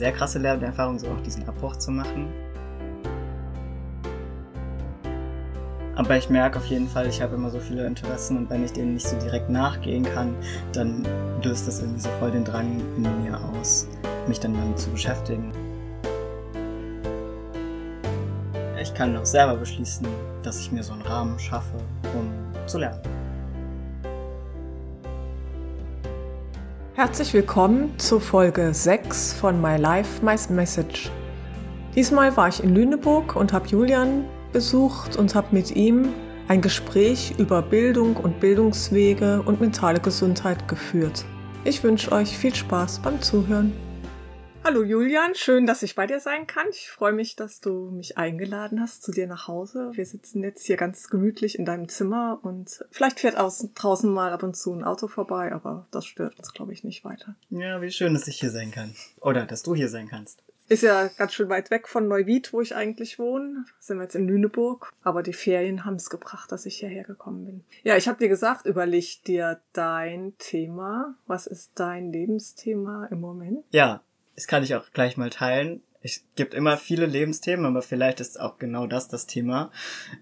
sehr krasse Lernerfahrung, so auch diesen Abbruch zu machen. Aber ich merke auf jeden Fall, ich habe immer so viele Interessen und wenn ich denen nicht so direkt nachgehen kann, dann löst das irgendwie so voll den Drang in mir aus, mich dann damit zu beschäftigen. Ich kann auch selber beschließen, dass ich mir so einen Rahmen schaffe, um zu lernen. Herzlich willkommen zu Folge 6 von My Life, My Message. Diesmal war ich in Lüneburg und habe Julian besucht und habe mit ihm ein Gespräch über Bildung und Bildungswege und mentale Gesundheit geführt. Ich wünsche euch viel Spaß beim Zuhören. Hallo Julian, schön, dass ich bei dir sein kann. Ich freue mich, dass du mich eingeladen hast zu dir nach Hause. Wir sitzen jetzt hier ganz gemütlich in deinem Zimmer und vielleicht fährt außen, draußen mal ab und zu ein Auto vorbei, aber das stört uns, glaube ich, nicht weiter. Ja, wie schön, dass ich hier sein kann. Oder dass du hier sein kannst. Ist ja ganz schön weit weg von Neuwied, wo ich eigentlich wohne. Sind wir jetzt in Lüneburg. Aber die Ferien haben es gebracht, dass ich hierher gekommen bin. Ja, ich habe dir gesagt, überleg dir dein Thema. Was ist dein Lebensthema im Moment? Ja, das kann ich auch gleich mal teilen. Es gibt immer viele Lebensthemen, aber vielleicht ist auch genau das das Thema.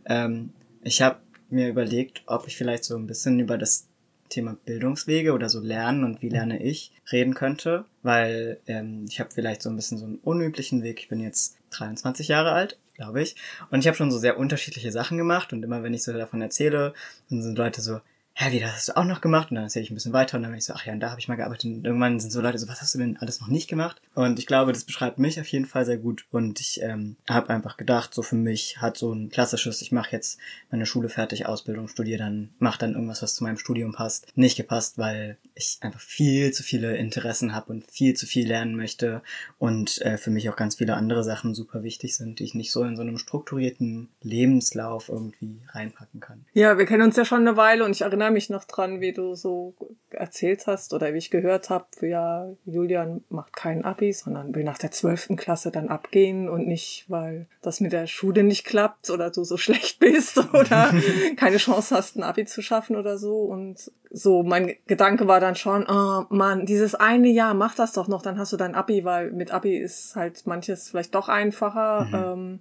Ähm, ich habe mir überlegt, ob ich vielleicht so ein bisschen über das Thema Bildungswege oder so Lernen und wie lerne ich reden könnte, weil ähm, ich habe vielleicht so ein bisschen so einen unüblichen Weg. Ich bin jetzt 23 Jahre alt, glaube ich, und ich habe schon so sehr unterschiedliche Sachen gemacht und immer wenn ich so davon erzähle, dann sind Leute so, hä, wie, das hast du auch noch gemacht? Und dann erzähle ich ein bisschen weiter und dann bin ich so, ach ja, und da habe ich mal gearbeitet. Und irgendwann sind so Leute so, was hast du denn alles noch nicht gemacht? Und ich glaube, das beschreibt mich auf jeden Fall sehr gut. Und ich ähm, habe einfach gedacht, so für mich hat so ein klassisches, ich mache jetzt meine Schule fertig, Ausbildung, studiere dann, mache dann irgendwas, was zu meinem Studium passt, nicht gepasst, weil ich einfach viel zu viele Interessen habe und viel zu viel lernen möchte und äh, für mich auch ganz viele andere Sachen super wichtig sind, die ich nicht so in so einem strukturierten Lebenslauf irgendwie reinpacken kann. Ja, wir kennen uns ja schon eine Weile und ich erinnere erinnere mich noch dran, wie du so erzählt hast oder wie ich gehört habe, ja, Julian macht kein Abi, sondern will nach der zwölften Klasse dann abgehen und nicht, weil das mit der Schule nicht klappt oder du so schlecht bist oder keine Chance hast, ein Abi zu schaffen oder so. Und so, mein Gedanke war dann schon, oh Mann, dieses eine Jahr, mach das doch noch, dann hast du dein Abi, weil mit Abi ist halt manches vielleicht doch einfacher. Mhm. Ähm,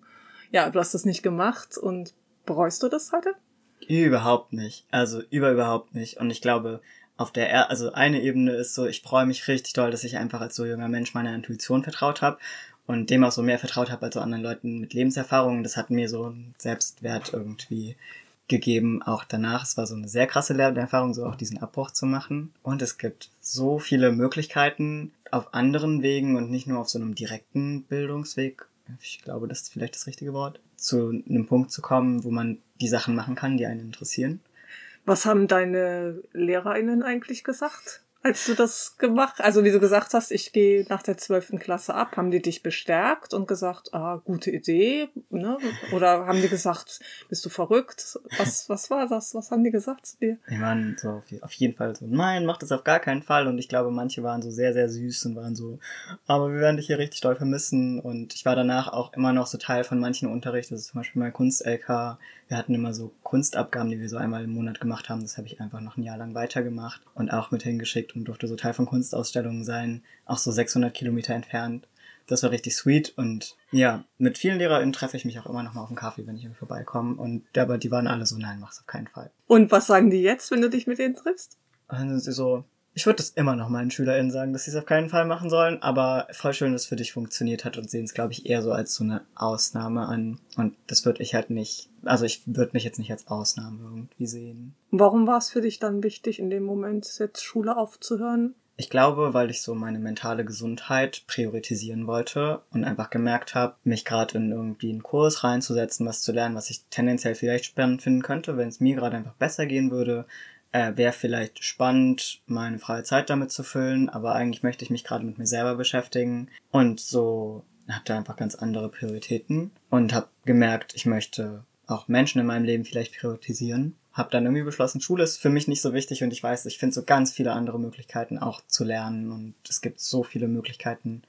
ja, du hast das nicht gemacht und bereust du das heute? Überhaupt nicht. Also über überhaupt nicht. Und ich glaube, auf der, er also eine Ebene ist so, ich freue mich richtig doll, dass ich einfach als so junger Mensch meiner Intuition vertraut habe und dem auch so mehr vertraut habe als so anderen Leuten mit Lebenserfahrungen. Das hat mir so einen Selbstwert irgendwie gegeben, auch danach. Es war so eine sehr krasse Lernerfahrung, so auch diesen Abbruch zu machen. Und es gibt so viele Möglichkeiten auf anderen Wegen und nicht nur auf so einem direkten Bildungsweg. Ich glaube, das ist vielleicht das richtige Wort zu einem Punkt zu kommen, wo man die Sachen machen kann, die einen interessieren. Was haben deine LehrerInnen eigentlich gesagt? Als du das gemacht, also wie du gesagt hast, ich gehe nach der zwölften Klasse ab, haben die dich bestärkt und gesagt, ah, gute Idee, ne? Oder haben die gesagt, bist du verrückt? Was, was war das? Was haben die gesagt zu dir? Die waren so auf jeden Fall so, nein, mach das auf gar keinen Fall. Und ich glaube, manche waren so sehr, sehr süß und waren so, aber wir werden dich hier richtig doll vermissen. Und ich war danach auch immer noch so Teil von manchen Unterricht, das ist zum Beispiel mein Kunst-LK. Wir hatten immer so Kunstabgaben, die wir so einmal im Monat gemacht haben. Das habe ich einfach noch ein Jahr lang weitergemacht und auch mit hingeschickt und durfte so Teil von Kunstausstellungen sein, auch so 600 Kilometer entfernt. Das war richtig sweet und ja, mit vielen LehrerInnen treffe ich mich auch immer noch mal auf einen Kaffee, wenn ich irgendwie vorbeikomme und aber die waren alle so, nein, mach's auf keinen Fall. Und was sagen die jetzt, wenn du dich mit denen triffst? Und dann sind sie so, ich würde das immer noch meinen SchülerInnen sagen, dass sie es auf keinen Fall machen sollen, aber voll schön, dass es für dich funktioniert hat und sehen es, glaube ich, eher so als so eine Ausnahme an. Und das würde ich halt nicht, also ich würde mich jetzt nicht als Ausnahme irgendwie sehen. Warum war es für dich dann wichtig, in dem Moment jetzt Schule aufzuhören? Ich glaube, weil ich so meine mentale Gesundheit priorisieren wollte und einfach gemerkt habe, mich gerade in irgendwie einen Kurs reinzusetzen, was zu lernen, was ich tendenziell vielleicht spannend finden könnte, wenn es mir gerade einfach besser gehen würde, äh, wäre vielleicht spannend, meine freie Zeit damit zu füllen, aber eigentlich möchte ich mich gerade mit mir selber beschäftigen und so habe da einfach ganz andere Prioritäten und habe gemerkt, ich möchte auch Menschen in meinem Leben vielleicht priorisieren. Habe dann irgendwie beschlossen, Schule ist für mich nicht so wichtig und ich weiß, ich finde so ganz viele andere Möglichkeiten auch zu lernen und es gibt so viele Möglichkeiten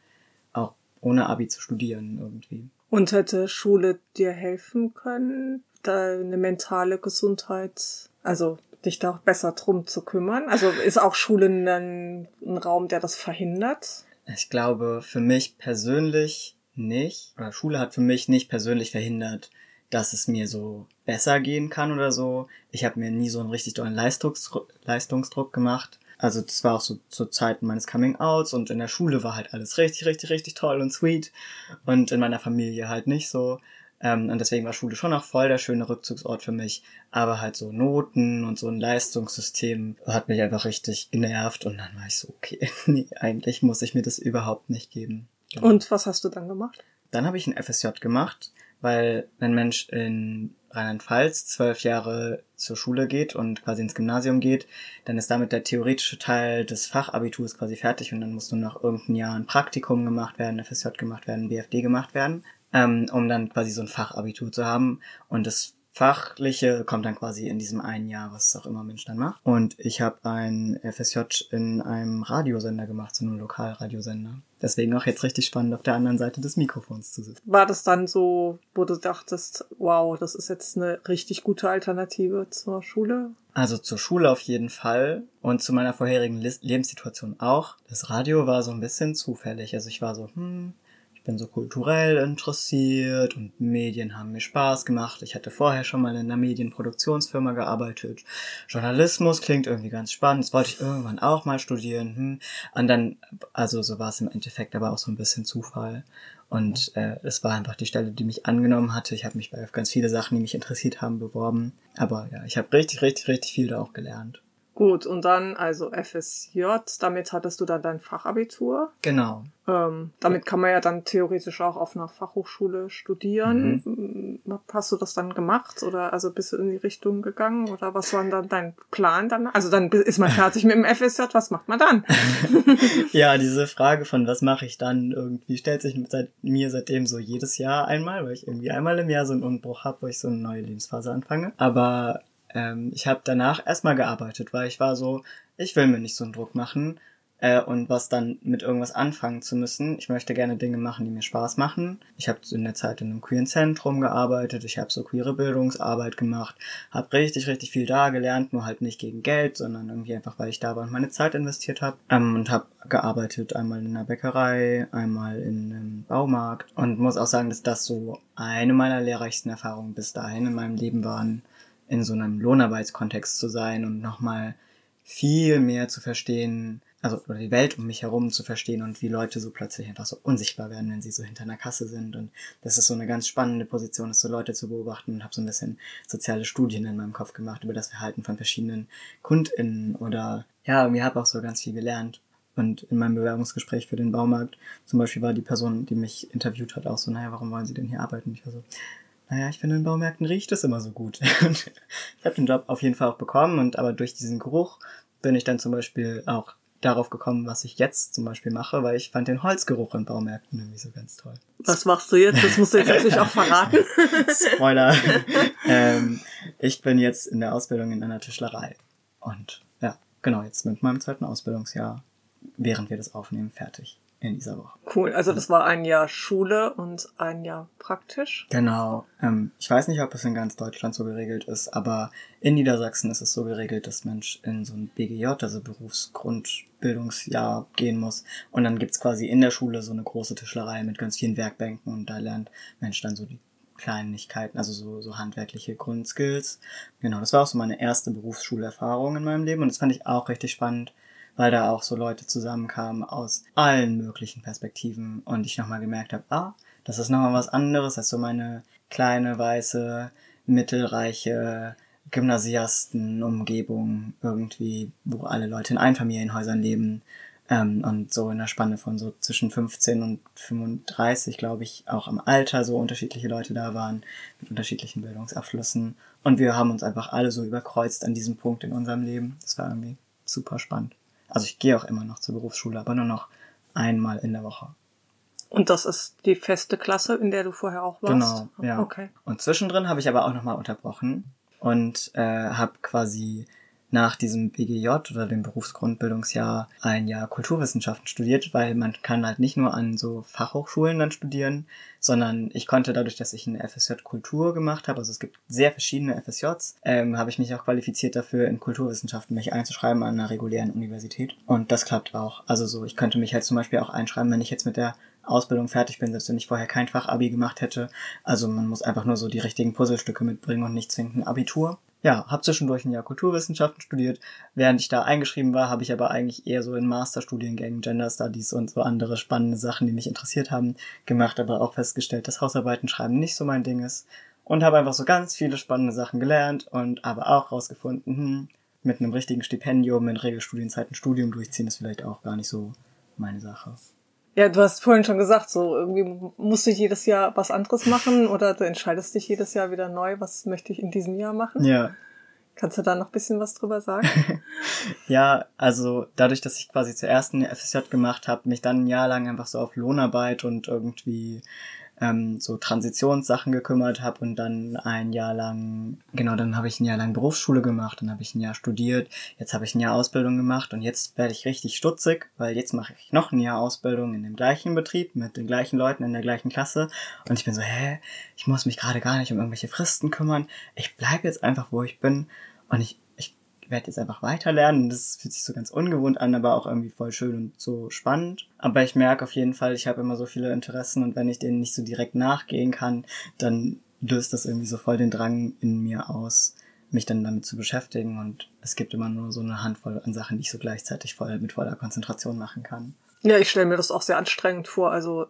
auch ohne Abi zu studieren irgendwie. Und hätte Schule dir helfen können, deine mentale Gesundheit, also dich da auch besser drum zu kümmern? Also ist auch Schule ein, ein Raum, der das verhindert? Ich glaube, für mich persönlich nicht, oder Schule hat für mich nicht persönlich verhindert, dass es mir so besser gehen kann oder so. Ich habe mir nie so einen richtig dollen Leistungsdruck, Leistungsdruck gemacht. Also das war auch so zur Zeit meines Coming-Outs und in der Schule war halt alles richtig, richtig, richtig toll und sweet und in meiner Familie halt nicht so. Ähm, und deswegen war Schule schon auch voll der schöne Rückzugsort für mich. Aber halt so Noten und so ein Leistungssystem hat mich einfach richtig genervt und dann war ich so, okay, nee, eigentlich muss ich mir das überhaupt nicht geben. Genau. Und was hast du dann gemacht? Dann habe ich ein FSJ gemacht, weil ein Mensch in Rheinland-Pfalz zwölf Jahre zur Schule geht und quasi ins Gymnasium geht, dann ist damit der theoretische Teil des Fachabiturs quasi fertig und dann muss nur noch irgendein Jahr ein Praktikum gemacht werden, FSJ gemacht werden, BFD gemacht werden, ähm, um dann quasi so ein Fachabitur zu haben. Und das Fachliche kommt dann quasi in diesem einen Jahr, was auch immer Mensch dann macht. Und ich habe ein FSJ in einem Radiosender gemacht, so einem Lokalradiosender. Deswegen auch jetzt richtig spannend, auf der anderen Seite des Mikrofons zu sitzen. War das dann so, wo du dachtest, wow, das ist jetzt eine richtig gute Alternative zur Schule? Also zur Schule auf jeden Fall und zu meiner vorherigen Lebenssituation auch. Das Radio war so ein bisschen zufällig. Also ich war so, hm, bin so kulturell interessiert und Medien haben mir Spaß gemacht. Ich hatte vorher schon mal in einer Medienproduktionsfirma gearbeitet. Journalismus klingt irgendwie ganz spannend. Das wollte ich irgendwann auch mal studieren. Hm. Und dann, also so war es im Endeffekt aber auch so ein bisschen Zufall. Und äh, es war einfach die Stelle, die mich angenommen hatte. Ich habe mich bei ganz viele Sachen, die mich interessiert haben, beworben. Aber ja, ich habe richtig, richtig, richtig viel da auch gelernt. Gut, und dann also FSJ, damit hattest du dann dein Fachabitur. Genau. Ähm, damit kann man ja dann theoretisch auch auf einer Fachhochschule studieren. Mhm. Mm, hast du das dann gemacht oder also bist du in die Richtung gegangen oder was war dann dein Plan dann? Also dann ist man fertig mit dem FSJ, was macht man dann? ja, diese Frage von was mache ich dann irgendwie stellt sich seit mir seitdem so jedes Jahr einmal, weil ich irgendwie einmal im Jahr so einen Umbruch habe, wo ich so eine neue Lebensphase anfange. Aber ähm, ich habe danach erstmal gearbeitet, weil ich war so, ich will mir nicht so einen Druck machen äh, und was dann mit irgendwas anfangen zu müssen. Ich möchte gerne Dinge machen, die mir Spaß machen. Ich habe in der Zeit in einem queeren Zentrum gearbeitet, ich habe so queere Bildungsarbeit gemacht, habe richtig, richtig viel da gelernt, nur halt nicht gegen Geld, sondern irgendwie einfach, weil ich da war und meine Zeit investiert habe. Ähm, und habe gearbeitet einmal in einer Bäckerei, einmal in einem Baumarkt und muss auch sagen, dass das so eine meiner lehrreichsten Erfahrungen bis dahin in meinem Leben waren in so einem Lohnarbeitskontext zu sein und nochmal viel mehr zu verstehen, also oder die Welt um mich herum zu verstehen und wie Leute so plötzlich einfach so unsichtbar werden, wenn sie so hinter einer Kasse sind. Und das ist so eine ganz spannende Position, ist so Leute zu beobachten und habe so ein bisschen soziale Studien in meinem Kopf gemacht über das Verhalten von verschiedenen KundInnen oder ja, mir habe auch so ganz viel gelernt. Und in meinem Bewerbungsgespräch für den Baumarkt zum Beispiel war die Person, die mich interviewt hat, auch so, naja, warum wollen Sie denn hier arbeiten? Ich war so, naja, ich finde, in Baumärkten riecht es immer so gut. ich habe den Job auf jeden Fall auch bekommen und aber durch diesen Geruch bin ich dann zum Beispiel auch darauf gekommen, was ich jetzt zum Beispiel mache, weil ich fand den Holzgeruch in Baumärkten irgendwie so ganz toll. Was machst du jetzt? Das musst du jetzt natürlich auch verraten. Spoiler. ähm, ich bin jetzt in der Ausbildung in einer Tischlerei. Und ja, genau, jetzt mit meinem zweiten Ausbildungsjahr, während wir das aufnehmen, fertig in dieser Woche. Cool, also das war ein Jahr Schule und ein Jahr praktisch. Genau. Ähm, ich weiß nicht, ob es in ganz Deutschland so geregelt ist, aber in Niedersachsen ist es so geregelt, dass Mensch in so ein BGJ, also Berufsgrundbildungsjahr, gehen muss. Und dann gibt's quasi in der Schule so eine große Tischlerei mit ganz vielen Werkbänken und da lernt Mensch dann so die Kleinigkeiten, also so, so handwerkliche Grundskills. Genau, das war auch so meine erste Berufsschulerfahrung in meinem Leben und das fand ich auch richtig spannend weil da auch so Leute zusammenkamen aus allen möglichen Perspektiven und ich nochmal gemerkt habe, ah, das ist nochmal was anderes als so meine kleine, weiße, mittelreiche Gymnasiasten-Umgebung irgendwie, wo alle Leute in Einfamilienhäusern leben ähm, und so in der Spanne von so zwischen 15 und 35, glaube ich, auch im Alter so unterschiedliche Leute da waren mit unterschiedlichen Bildungsabschlüssen und wir haben uns einfach alle so überkreuzt an diesem Punkt in unserem Leben. Das war irgendwie super spannend. Also ich gehe auch immer noch zur Berufsschule, aber nur noch einmal in der Woche. Und das ist die feste Klasse, in der du vorher auch warst? Genau, ja. Okay. Und zwischendrin habe ich aber auch nochmal unterbrochen und äh, habe quasi nach diesem BGJ oder dem Berufsgrundbildungsjahr ein Jahr Kulturwissenschaften studiert, weil man kann halt nicht nur an so Fachhochschulen dann studieren, sondern ich konnte dadurch, dass ich eine FSJ Kultur gemacht habe, also es gibt sehr verschiedene FSJs, ähm, habe ich mich auch qualifiziert dafür, in Kulturwissenschaften mich einzuschreiben an einer regulären Universität. Und das klappt auch. Also so, ich könnte mich halt zum Beispiel auch einschreiben, wenn ich jetzt mit der Ausbildung fertig bin, selbst wenn ich vorher kein Fachabi gemacht hätte. Also man muss einfach nur so die richtigen Puzzlestücke mitbringen und nicht zwingend ein Abitur ja, habe zwischendurch ein Jahr Kulturwissenschaften studiert. Während ich da eingeschrieben war, habe ich aber eigentlich eher so in Masterstudiengängen Gender Studies und so andere spannende Sachen, die mich interessiert haben, gemacht, aber auch festgestellt, dass Hausarbeiten schreiben nicht so mein Ding ist. Und habe einfach so ganz viele spannende Sachen gelernt und aber auch rausgefunden, hm, mit einem richtigen Stipendium in Regelstudienzeiten Studium durchziehen ist vielleicht auch gar nicht so meine Sache. Ja, du hast vorhin schon gesagt, so irgendwie musst du jedes Jahr was anderes machen oder du entscheidest dich jedes Jahr wieder neu, was möchte ich in diesem Jahr machen. Ja. Kannst du da noch ein bisschen was drüber sagen? ja, also dadurch, dass ich quasi zuerst eine FSJ gemacht habe, mich dann ein Jahr lang einfach so auf Lohnarbeit und irgendwie ähm, so Transitionssachen gekümmert habe und dann ein Jahr lang, genau, dann habe ich ein Jahr lang Berufsschule gemacht, dann habe ich ein Jahr studiert, jetzt habe ich ein Jahr Ausbildung gemacht und jetzt werde ich richtig stutzig, weil jetzt mache ich noch ein Jahr Ausbildung in dem gleichen Betrieb mit den gleichen Leuten in der gleichen Klasse und ich bin so, hä, ich muss mich gerade gar nicht um irgendwelche Fristen kümmern, ich bleibe jetzt einfach, wo ich bin und ich werde jetzt einfach weiterlernen. Das fühlt sich so ganz ungewohnt an, aber auch irgendwie voll schön und so spannend. Aber ich merke auf jeden Fall, ich habe immer so viele Interessen und wenn ich denen nicht so direkt nachgehen kann, dann löst das irgendwie so voll den Drang in mir aus, mich dann damit zu beschäftigen. Und es gibt immer nur so eine Handvoll an Sachen, die ich so gleichzeitig voll mit voller Konzentration machen kann. Ja, ich stelle mir das auch sehr anstrengend vor. Also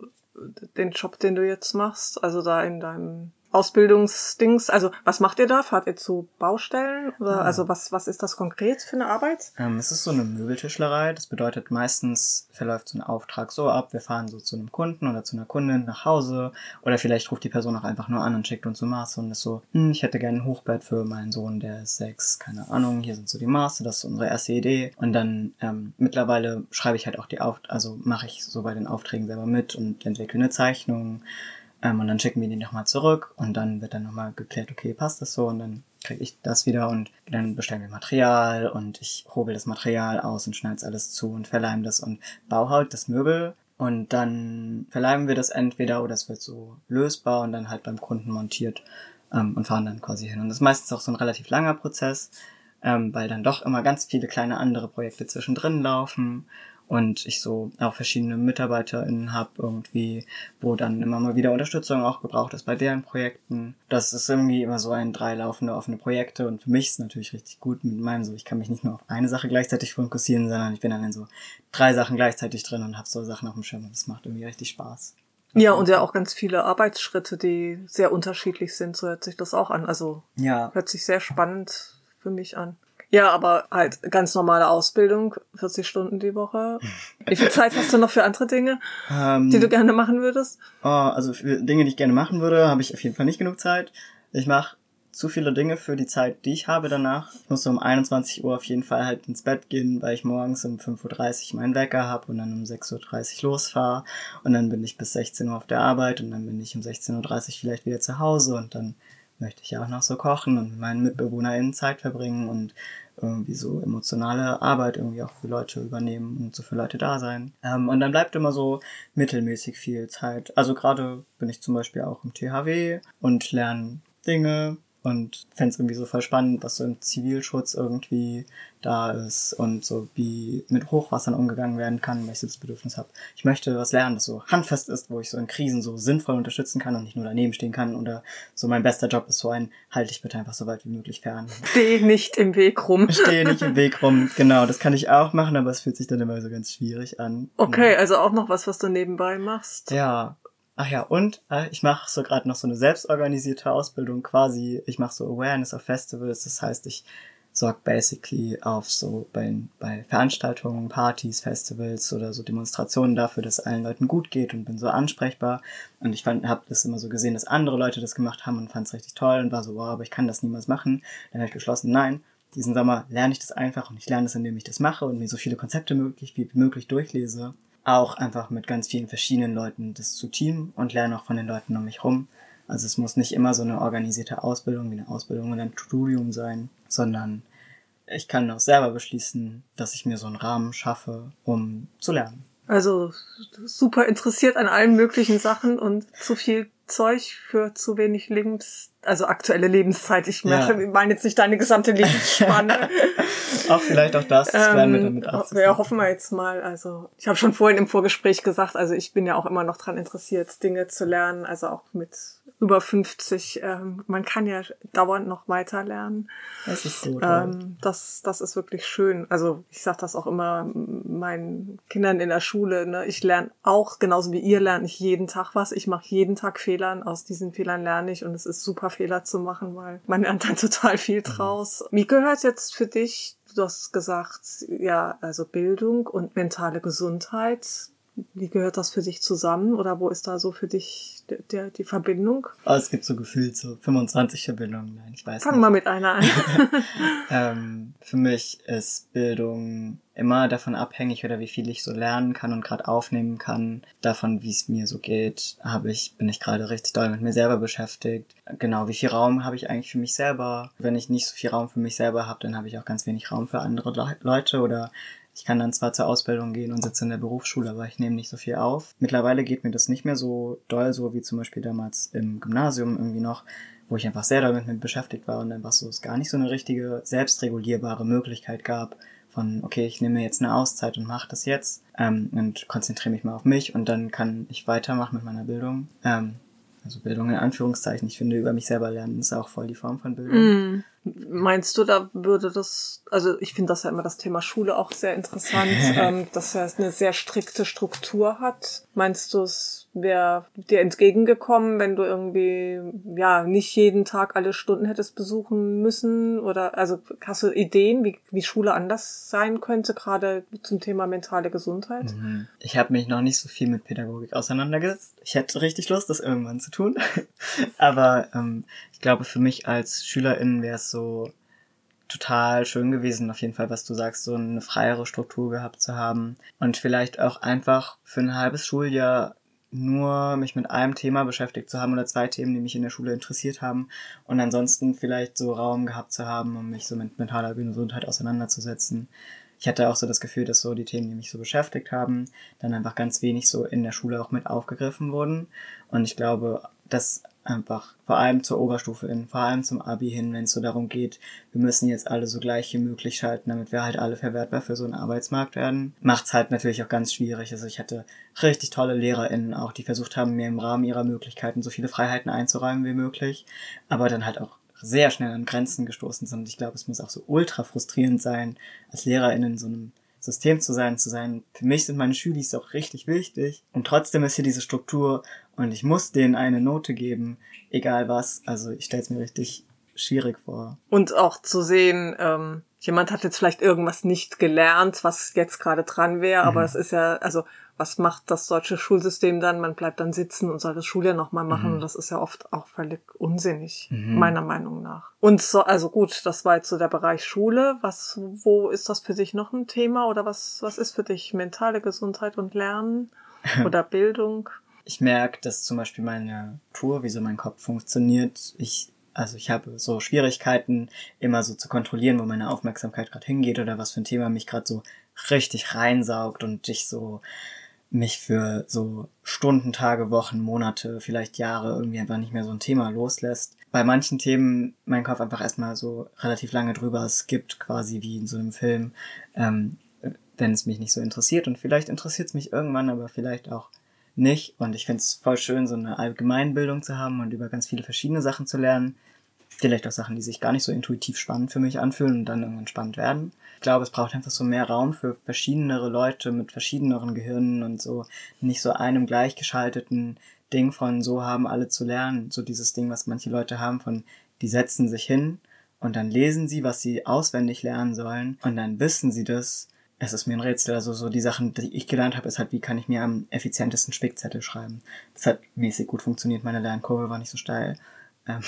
den Job, den du jetzt machst, also da in deinem Ausbildungsdings. Also was macht ihr da? Fahrt ihr zu Baustellen? Oder ah. also was, was ist das konkret für eine Arbeit? Ähm, es ist so eine Möbeltischlerei. Das bedeutet meistens verläuft so ein Auftrag so ab, wir fahren so zu einem Kunden oder zu einer Kundin nach Hause oder vielleicht ruft die Person auch einfach nur an und schickt uns so Maße und ist so, hm, ich hätte gerne ein Hochbett für meinen Sohn, der ist sechs, keine Ahnung, hier sind so die Maße, das ist unsere erste Idee. Und dann ähm, mittlerweile schreibe ich halt auch die Auft also mache ich so bei den Aufträgen selber mit und entwickle eine Zeichnung ähm, und dann schicken wir die nochmal zurück und dann wird dann nochmal geklärt, okay, passt das so? Und dann kriege ich das wieder und dann bestellen wir Material und ich hobel das Material aus und schneide alles zu und verleim das und baue halt das Möbel. Und dann verleimen wir das entweder oder es wird so lösbar und dann halt beim Kunden montiert ähm, und fahren dann quasi hin. Und das ist meistens auch so ein relativ langer Prozess, ähm, weil dann doch immer ganz viele kleine andere Projekte zwischendrin laufen und ich so auch verschiedene MitarbeiterInnen habe irgendwie, wo dann immer mal wieder Unterstützung auch gebraucht ist bei deren Projekten. Das ist irgendwie immer so ein drei laufende offene Projekte und für mich ist es natürlich richtig gut mit meinem so, ich kann mich nicht nur auf eine Sache gleichzeitig fokussieren, sondern ich bin dann in so drei Sachen gleichzeitig drin und habe so Sachen auf dem Schirm und das macht irgendwie richtig Spaß. Ja, und ja auch ganz viele Arbeitsschritte, die sehr unterschiedlich sind, so hört sich das auch an. Also ja. hört sich sehr spannend für mich an. Ja, aber halt ganz normale Ausbildung, 40 Stunden die Woche. Wie viel Zeit hast du noch für andere Dinge, ähm, die du gerne machen würdest? Oh, also für Dinge, die ich gerne machen würde, habe ich auf jeden Fall nicht genug Zeit. Ich mache zu viele Dinge für die Zeit, die ich habe danach. Ich muss so um 21 Uhr auf jeden Fall halt ins Bett gehen, weil ich morgens um 5.30 Uhr meinen Wecker habe und dann um 6.30 Uhr losfahre. Und dann bin ich bis 16 Uhr auf der Arbeit und dann bin ich um 16.30 Uhr vielleicht wieder zu Hause und dann möchte ich ja auch noch so kochen und mit meinen MitbewohnerInnen Zeit verbringen und irgendwie so emotionale Arbeit irgendwie auch für Leute übernehmen und so für Leute da sein. Ähm, und dann bleibt immer so mittelmäßig viel Zeit. Also gerade bin ich zum Beispiel auch im THW und lerne Dinge, und fände es irgendwie so voll spannend, was so im Zivilschutz irgendwie da ist und so wie mit Hochwassern umgegangen werden kann, weil ich so das Bedürfnis habe. Ich möchte was lernen, das so handfest ist, wo ich so in Krisen so sinnvoll unterstützen kann und nicht nur daneben stehen kann oder so mein bester Job ist so ein, halte ich bitte einfach so weit wie möglich fern. Steh nicht im Weg rum. Stehe nicht im Weg rum, genau, das kann ich auch machen, aber es fühlt sich dann immer so ganz schwierig an. Okay, also auch noch was, was du nebenbei machst. Ja, Ach ja, und äh, ich mache so gerade noch so eine selbstorganisierte Ausbildung quasi. Ich mache so Awareness of Festivals, das heißt, ich sorge basically auf so bei, bei Veranstaltungen, Partys, Festivals oder so Demonstrationen dafür, dass allen Leuten gut geht und bin so ansprechbar. Und ich habe das immer so gesehen, dass andere Leute das gemacht haben und fand es richtig toll und war so, wow, aber ich kann das niemals machen. Dann habe ich beschlossen, nein, diesen Sommer lerne ich das einfach und ich lerne das, indem ich das mache und mir so viele Konzepte möglich wie möglich durchlese auch einfach mit ganz vielen verschiedenen Leuten das zu teamen und lerne auch von den Leuten um mich rum. Also es muss nicht immer so eine organisierte Ausbildung wie eine Ausbildung oder ein Studium sein, sondern ich kann auch selber beschließen, dass ich mir so einen Rahmen schaffe, um zu lernen. Also super interessiert an allen möglichen Sachen und zu viel Zeug für zu wenig Lebens, also aktuelle Lebenszeit. Ich ja. meine jetzt nicht deine gesamte Lebensspanne. auch vielleicht auch das, das werden wir damit ähm, Wir hoffen wir jetzt mal. Also ich habe schon vorhin im Vorgespräch gesagt, also ich bin ja auch immer noch dran interessiert, Dinge zu lernen, also auch mit über 50. Ähm, man kann ja dauernd noch weiter lernen. Das ist so. Ähm, das, das ist wirklich schön. Also ich sage das auch immer meinen Kindern in der Schule. Ne? Ich lerne auch, genauso wie ihr lerne ich jeden Tag was. Ich mache jeden Tag Fehlern. Aus diesen Fehlern lerne ich und es ist super Fehler zu machen, weil man lernt dann total viel mhm. draus. Wie gehört jetzt für dich Du hast gesagt, ja, also Bildung und mentale Gesundheit wie gehört das für dich zusammen oder wo ist da so für dich der, der, die Verbindung? Oh, es gibt so gefühlt so 25 Verbindungen. Nein, ich weiß Fang nicht. mal mit einer an. ähm, für mich ist Bildung immer davon abhängig oder wie viel ich so lernen kann und gerade aufnehmen kann. Davon, wie es mir so geht, habe ich, bin ich gerade richtig doll mit mir selber beschäftigt. Genau, wie viel Raum habe ich eigentlich für mich selber? Wenn ich nicht so viel Raum für mich selber habe, dann habe ich auch ganz wenig Raum für andere Le Leute oder ich kann dann zwar zur Ausbildung gehen und sitze in der Berufsschule, aber ich nehme nicht so viel auf. Mittlerweile geht mir das nicht mehr so doll, so wie zum Beispiel damals im Gymnasium irgendwie noch, wo ich einfach sehr damit mit beschäftigt war und einfach so es gar nicht so eine richtige selbstregulierbare Möglichkeit gab von, okay, ich nehme jetzt eine Auszeit und mache das jetzt ähm, und konzentriere mich mal auf mich und dann kann ich weitermachen mit meiner Bildung. Ähm, also Bildung in Anführungszeichen. Ich finde, über mich selber lernen ist auch voll die Form von Bildung. Mm. Meinst du, da würde das, also ich finde das ja immer das Thema Schule auch sehr interessant, ähm, dass er eine sehr strikte Struktur hat. Meinst du, es wäre dir entgegengekommen, wenn du irgendwie, ja, nicht jeden Tag alle Stunden hättest besuchen müssen? Oder, also hast du Ideen, wie, wie Schule anders sein könnte, gerade zum Thema mentale Gesundheit? Mhm. Ich habe mich noch nicht so viel mit Pädagogik auseinandergesetzt. Ich hätte richtig Lust, das irgendwann zu tun. Aber ähm, ich glaube, für mich als Schülerin wäre es so total schön gewesen, auf jeden Fall, was du sagst, so eine freiere Struktur gehabt zu haben und vielleicht auch einfach für ein halbes Schuljahr nur mich mit einem Thema beschäftigt zu haben oder zwei Themen, die mich in der Schule interessiert haben und ansonsten vielleicht so Raum gehabt zu haben, um mich so mit mentaler Gesundheit auseinanderzusetzen. Ich hatte auch so das Gefühl, dass so die Themen, die mich so beschäftigt haben, dann einfach ganz wenig so in der Schule auch mit aufgegriffen wurden. Und ich glaube, dass einfach vor allem zur Oberstufe hin, vor allem zum Abi hin, wenn es so darum geht, wir müssen jetzt alle so gleich wie möglich schalten, damit wir halt alle verwertbar für so einen Arbeitsmarkt werden, macht's halt natürlich auch ganz schwierig. Also ich hatte richtig tolle LehrerInnen auch, die versucht haben, mir im Rahmen ihrer Möglichkeiten so viele Freiheiten einzuräumen wie möglich, aber dann halt auch sehr schnell an Grenzen gestoßen sind. Ich glaube, es muss auch so ultra frustrierend sein, als LehrerInnen in so einem System zu sein, zu sein. Für mich sind meine Schülis auch richtig wichtig. Und trotzdem ist hier diese Struktur und ich muss denen eine Note geben, egal was. Also ich stelle es mir richtig schwierig vor. Und auch zu sehen, ähm, jemand hat jetzt vielleicht irgendwas nicht gelernt, was jetzt gerade dran wäre, aber mhm. es ist ja, also was macht das deutsche Schulsystem dann? Man bleibt dann sitzen und soll das Schuljahr nochmal machen. Mhm. Und das ist ja oft auch völlig unsinnig, mhm. meiner Meinung nach. Und so, also gut, das war jetzt so der Bereich Schule. Was, wo ist das für dich noch ein Thema? Oder was, was ist für dich mentale Gesundheit und Lernen oder Bildung? Ich merke, dass zum Beispiel meine Tour, wie so mein Kopf funktioniert, ich also ich habe so Schwierigkeiten, immer so zu kontrollieren, wo meine Aufmerksamkeit gerade hingeht oder was für ein Thema mich gerade so richtig reinsaugt und dich so mich für so Stunden, Tage, Wochen, Monate, vielleicht Jahre irgendwie einfach nicht mehr so ein Thema loslässt. Bei manchen Themen mein Kopf einfach erstmal so relativ lange drüber skippt, quasi wie in so einem Film, ähm, wenn es mich nicht so interessiert. Und vielleicht interessiert es mich irgendwann, aber vielleicht auch nicht. Und ich finde es voll schön, so eine Allgemeinbildung zu haben und über ganz viele verschiedene Sachen zu lernen. Vielleicht auch Sachen, die sich gar nicht so intuitiv spannend für mich anfühlen und dann irgendwann spannend werden. Ich glaube, es braucht einfach so mehr Raum für verschiedenere Leute mit verschiedeneren Gehirnen und so nicht so einem gleichgeschalteten Ding von so haben alle zu lernen. So dieses Ding, was manche Leute haben von, die setzen sich hin und dann lesen sie, was sie auswendig lernen sollen und dann wissen sie das. Es ist mir ein Rätsel. Also so die Sachen, die ich gelernt habe, ist halt, wie kann ich mir am effizientesten Spickzettel schreiben. Das hat mäßig gut funktioniert. Meine Lernkurve war nicht so steil. Ähm,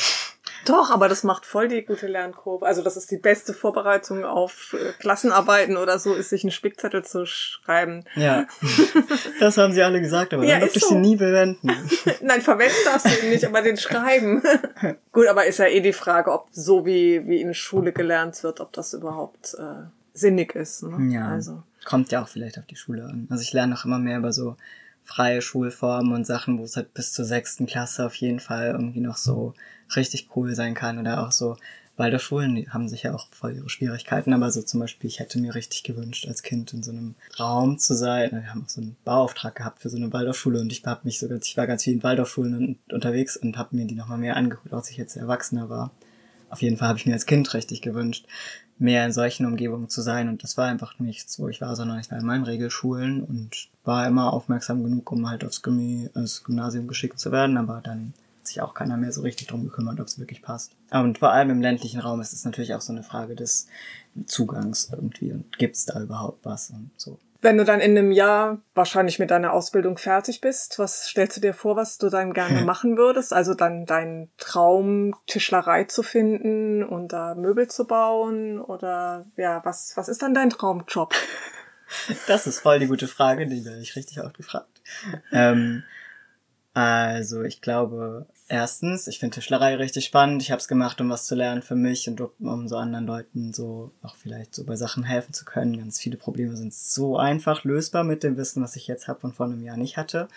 Doch, aber das macht voll die gute Lernkurve. Also das ist die beste Vorbereitung auf äh, Klassenarbeiten oder so, ist sich einen Spickzettel zu schreiben. Ja, das haben sie alle gesagt, aber ja, dann durfte ich so. sie nie verwenden. Nein, verwenden darfst du ihn nicht, aber den schreiben. Gut, aber ist ja eh die Frage, ob so wie, wie in Schule gelernt wird, ob das überhaupt äh, sinnig ist. Ne? Ja, also. kommt ja auch vielleicht auf die Schule an. Also ich lerne auch immer mehr über so freie Schulformen und Sachen, wo es halt bis zur sechsten Klasse auf jeden Fall irgendwie noch so richtig cool sein kann oder auch so Waldorfschulen haben sicher auch voll ihre Schwierigkeiten, aber so zum Beispiel, ich hätte mir richtig gewünscht, als Kind in so einem Raum zu sein. Wir haben auch so einen Bauauftrag gehabt für so eine Waldorfschule und ich habe mich so ganz, ich war ganz viel in Waldorfschulen unterwegs und habe mir die nochmal mehr angeguckt, als ich jetzt Erwachsener war. Auf jeden Fall habe ich mir als Kind richtig gewünscht, mehr in solchen Umgebungen zu sein und das war einfach nichts, wo ich war, sondern ich war in meinen Regelschulen und war immer aufmerksam genug, um halt aufs, Gymnasium geschickt zu werden, aber dann sich auch keiner mehr so richtig drum gekümmert, ob es wirklich passt. Und vor allem im ländlichen Raum ist es natürlich auch so eine Frage des Zugangs irgendwie und gibt's da überhaupt was und so. Wenn du dann in einem Jahr wahrscheinlich mit deiner Ausbildung fertig bist, was stellst du dir vor, was du dann gerne machen würdest? Also dann deinen Traum, Tischlerei zu finden und da Möbel zu bauen? Oder ja, was, was ist dann dein Traumjob? Das ist voll die gute Frage, die werde ich richtig oft gefragt. ähm, also ich glaube, erstens, ich finde Tischlerei richtig spannend. Ich habe es gemacht, um was zu lernen für mich und um so anderen Leuten so auch vielleicht so bei Sachen helfen zu können. Ganz viele Probleme sind so einfach lösbar mit dem Wissen, was ich jetzt habe und vor einem Jahr nicht hatte.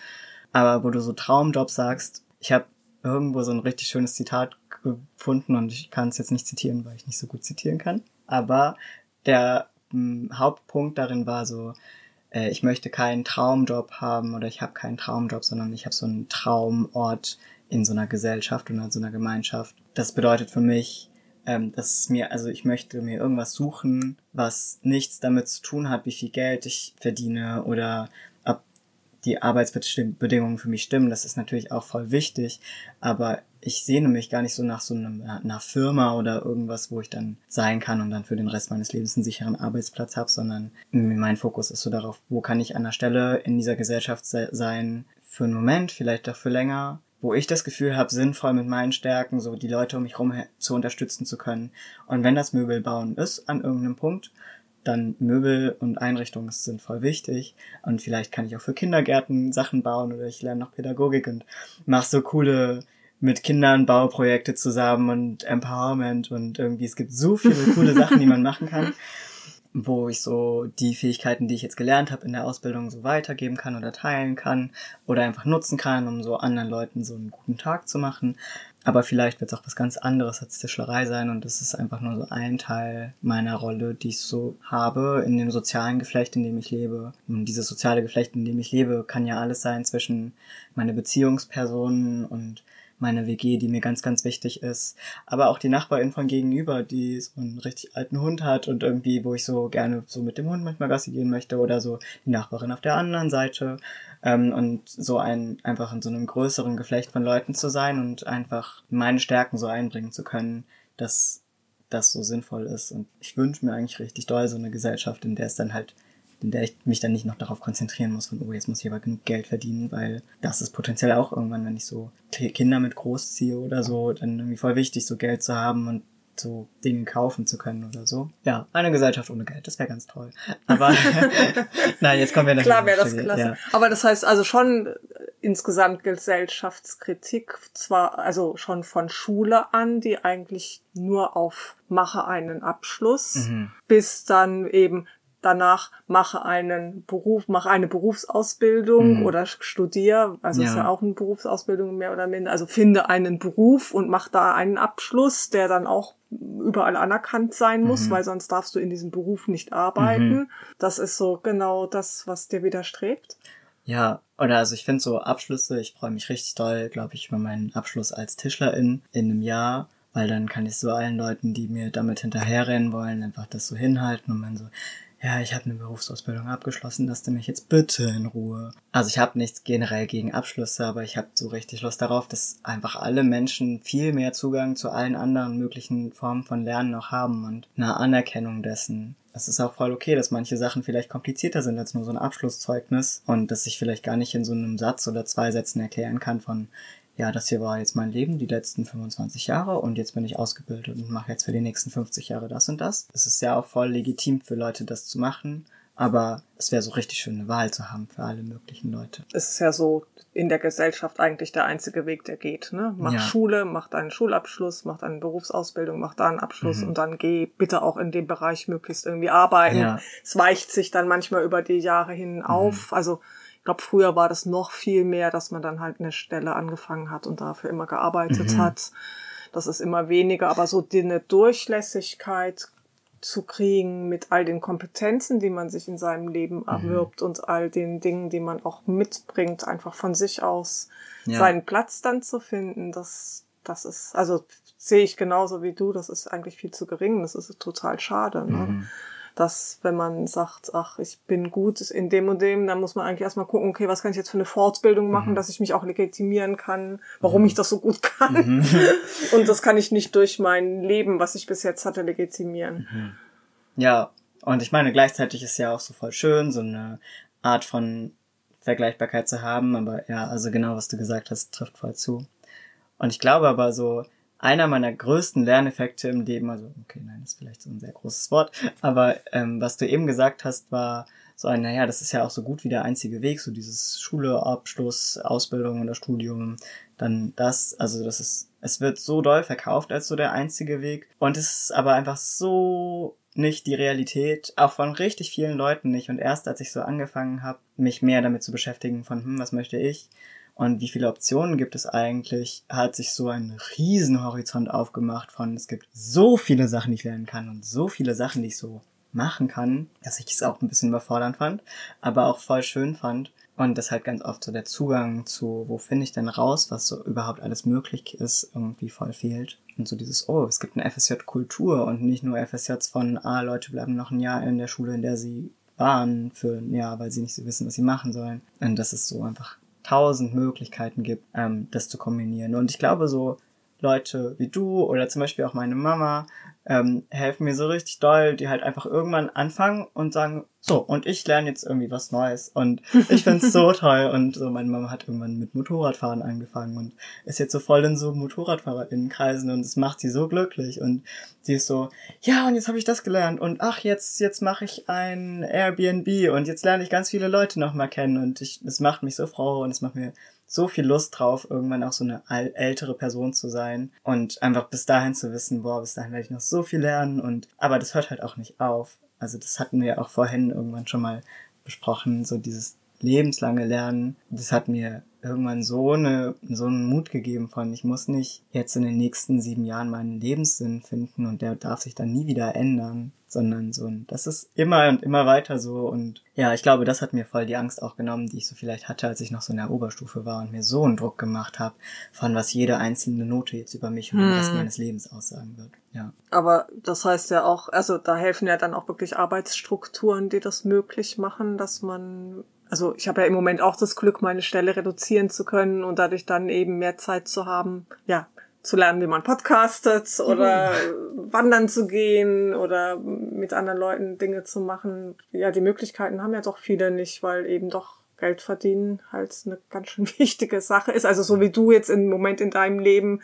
Aber wo du so Traumjob sagst, ich habe irgendwo so ein richtig schönes Zitat gefunden und ich kann es jetzt nicht zitieren, weil ich nicht so gut zitieren kann. Aber der m, hm, Hauptpunkt darin war so, äh, ich möchte keinen Traumjob haben oder ich habe keinen Traumjob, sondern ich habe so einen Traumort in so einer Gesellschaft oder in so einer Gemeinschaft. Das bedeutet für mich, ähm, dass mir, also ich möchte mir irgendwas suchen, was nichts damit zu tun hat, wie viel Geld ich verdiene oder die Arbeitsbedingungen für mich stimmen. Das ist natürlich auch voll wichtig, aber ich sehne mich gar nicht so nach so einem, einer Firma oder irgendwas, wo ich dann sein kann und dann für den Rest meines Lebens einen sicheren Arbeitsplatz habe, sondern mein Fokus ist so darauf, wo kann ich an der Stelle in dieser Gesellschaft sein für einen Moment, vielleicht auch für länger, wo ich das Gefühl habe, sinnvoll mit meinen Stärken so die Leute um mich herum zu unterstützen zu können. Und wenn das Möbelbauen ist an irgendeinem Punkt, dann Möbel und Einrichtungen sind voll wichtig. Und vielleicht kann ich auch für Kindergärten Sachen bauen oder ich lerne noch Pädagogik und mache so coole mit Kindern Bauprojekte zusammen und Empowerment und irgendwie es gibt so viele coole Sachen, die man machen kann, wo ich so die Fähigkeiten, die ich jetzt gelernt habe in der Ausbildung so weitergeben kann oder teilen kann oder einfach nutzen kann, um so anderen Leuten so einen guten Tag zu machen. Aber vielleicht wird es auch was ganz anderes als Tischlerei sein und das ist einfach nur so ein Teil meiner Rolle, die ich so habe in dem sozialen Geflecht, in dem ich lebe. Und dieses soziale Geflecht, in dem ich lebe, kann ja alles sein zwischen meine Beziehungspersonen und meine WG, die mir ganz, ganz wichtig ist. Aber auch die Nachbarin von gegenüber, die so einen richtig alten Hund hat und irgendwie, wo ich so gerne so mit dem Hund manchmal Gassi gehen möchte oder so die Nachbarin auf der anderen Seite. Ähm, und so ein, einfach in so einem größeren Geflecht von Leuten zu sein und einfach meine Stärken so einbringen zu können, dass das so sinnvoll ist. Und ich wünsche mir eigentlich richtig doll so eine Gesellschaft, in der es dann halt in der ich mich dann nicht noch darauf konzentrieren muss, von, oh, jetzt muss ich aber genug Geld verdienen, weil das ist potenziell auch irgendwann, wenn ich so Kinder mit großziehe oder so, dann irgendwie voll wichtig, so Geld zu haben und so Dinge kaufen zu können oder so. Ja, eine Gesellschaft ohne Geld, das wäre ganz toll. Aber nein, jetzt kommen wir natürlich. Klar wäre das klasse. Ja. Aber das heißt also schon insgesamt Gesellschaftskritik zwar also schon von Schule an, die eigentlich nur auf mache einen Abschluss, mhm. bis dann eben danach mache einen Beruf, mache eine Berufsausbildung mhm. oder studiere, also ja. ist ja auch eine Berufsausbildung mehr oder minder, also finde einen Beruf und mach da einen Abschluss, der dann auch überall anerkannt sein muss, mhm. weil sonst darfst du in diesem Beruf nicht arbeiten. Mhm. Das ist so genau das, was dir widerstrebt. Ja, oder also ich finde so Abschlüsse, ich freue mich richtig doll, glaube ich, über meinen Abschluss als Tischlerin in einem Jahr, weil dann kann ich so allen Leuten, die mir damit hinterherrennen wollen, einfach das so hinhalten und man so, ja, ich habe eine Berufsausbildung abgeschlossen, lasst mich jetzt bitte in Ruhe. Also ich habe nichts generell gegen Abschlüsse, aber ich habe so richtig Lust darauf, dass einfach alle Menschen viel mehr Zugang zu allen anderen möglichen Formen von Lernen noch haben und eine Anerkennung dessen. Es ist auch voll okay, dass manche Sachen vielleicht komplizierter sind als nur so ein Abschlusszeugnis und dass ich vielleicht gar nicht in so einem Satz oder zwei Sätzen erklären kann von ja, das hier war jetzt mein Leben, die letzten 25 Jahre und jetzt bin ich ausgebildet und mache jetzt für die nächsten 50 Jahre das und das. Es ist ja auch voll legitim für Leute, das zu machen. Aber es wäre so richtig schön, eine Wahl zu haben für alle möglichen Leute. Es ist ja so in der Gesellschaft eigentlich der einzige Weg, der geht. Ne? Mach ja. Schule, mach deinen Schulabschluss, mach deine Berufsausbildung, mach da einen Abschluss mhm. und dann geh bitte auch in dem Bereich möglichst irgendwie arbeiten. Ja. Es weicht sich dann manchmal über die Jahre hin mhm. auf. Also ich glaube, früher war das noch viel mehr, dass man dann halt eine Stelle angefangen hat und dafür immer gearbeitet mhm. hat. Das ist immer weniger, aber so die, eine Durchlässigkeit zu kriegen mit all den Kompetenzen, die man sich in seinem Leben mhm. erwirbt mhm. und all den Dingen, die man auch mitbringt, einfach von sich aus ja. seinen Platz dann zu finden, das, das ist, also sehe ich genauso wie du, das ist eigentlich viel zu gering, das ist total schade. Ne? Mhm dass wenn man sagt, ach, ich bin gut in dem und dem, dann muss man eigentlich erstmal gucken, okay, was kann ich jetzt für eine Fortbildung machen, mhm. dass ich mich auch legitimieren kann, warum mhm. ich das so gut kann. Mhm. und das kann ich nicht durch mein Leben, was ich bis jetzt hatte, legitimieren. Mhm. Ja, und ich meine, gleichzeitig ist ja auch so voll schön, so eine Art von Vergleichbarkeit zu haben, aber ja, also genau, was du gesagt hast, trifft voll zu. Und ich glaube aber so, einer meiner größten Lerneffekte im Leben, also okay, nein, das ist vielleicht so ein sehr großes Wort, aber ähm, was du eben gesagt hast, war so ein, naja, das ist ja auch so gut wie der einzige Weg, so dieses Schule, Abschluss, Ausbildung oder Studium, dann das, also das ist, es wird so doll verkauft als so der einzige Weg und es ist aber einfach so nicht die Realität, auch von richtig vielen Leuten nicht und erst als ich so angefangen habe, mich mehr damit zu beschäftigen von, hm, was möchte ich, und wie viele Optionen gibt es eigentlich, hat sich so ein Riesenhorizont aufgemacht von, es gibt so viele Sachen, die ich lernen kann und so viele Sachen, die ich so machen kann, dass ich es auch ein bisschen überfordernd fand, aber auch voll schön fand. Und das halt ganz oft so der Zugang zu, wo finde ich denn raus, was so überhaupt alles möglich ist, irgendwie voll fehlt. Und so dieses, oh, es gibt eine FSJ-Kultur und nicht nur FSJs von, ah, Leute bleiben noch ein Jahr in der Schule, in der sie waren für ein Jahr, weil sie nicht so wissen, was sie machen sollen. Und das ist so einfach tausend Möglichkeiten gibt, ähm, das zu kombinieren. Und ich glaube, so Leute wie du oder zum Beispiel auch meine Mama ähm, helfen mir so richtig doll, die halt einfach irgendwann anfangen und sagen, so, und ich lerne jetzt irgendwie was Neues. Und ich find's so toll. Und so, meine Mama hat irgendwann mit Motorradfahren angefangen und ist jetzt so voll in so MotorradfahrerInnenkreisen und es macht sie so glücklich. Und sie ist so, ja, und jetzt habe ich das gelernt und ach, jetzt, jetzt mache ich ein Airbnb und jetzt lerne ich ganz viele Leute nochmal kennen und ich, es macht mich so froh und es macht mir so viel Lust drauf, irgendwann auch so eine ältere Person zu sein und einfach bis dahin zu wissen, boah, bis dahin werde ich noch so viel lernen und, aber das hört halt auch nicht auf. Also das hatten wir auch vorhin irgendwann schon mal besprochen, so dieses lebenslange Lernen. Das hat mir irgendwann so eine, so einen Mut gegeben von, ich muss nicht jetzt in den nächsten sieben Jahren meinen Lebenssinn finden und der darf sich dann nie wieder ändern, sondern so ein, das ist immer und immer weiter so und ja, ich glaube, das hat mir voll die Angst auch genommen, die ich so vielleicht hatte, als ich noch so in der Oberstufe war und mir so einen Druck gemacht habe, von was jede einzelne Note jetzt über mich und hm. den Rest hm. meines Lebens aussagen wird. Ja. Aber das heißt ja auch, also da helfen ja dann auch wirklich Arbeitsstrukturen, die das möglich machen, dass man also ich habe ja im Moment auch das Glück, meine Stelle reduzieren zu können und dadurch dann eben mehr Zeit zu haben, ja, zu lernen, wie man podcastet oder mhm. wandern zu gehen oder mit anderen Leuten Dinge zu machen. Ja, die Möglichkeiten haben ja doch viele nicht, weil eben doch Geld verdienen halt eine ganz schön wichtige Sache ist. Also so wie du jetzt im Moment in deinem Leben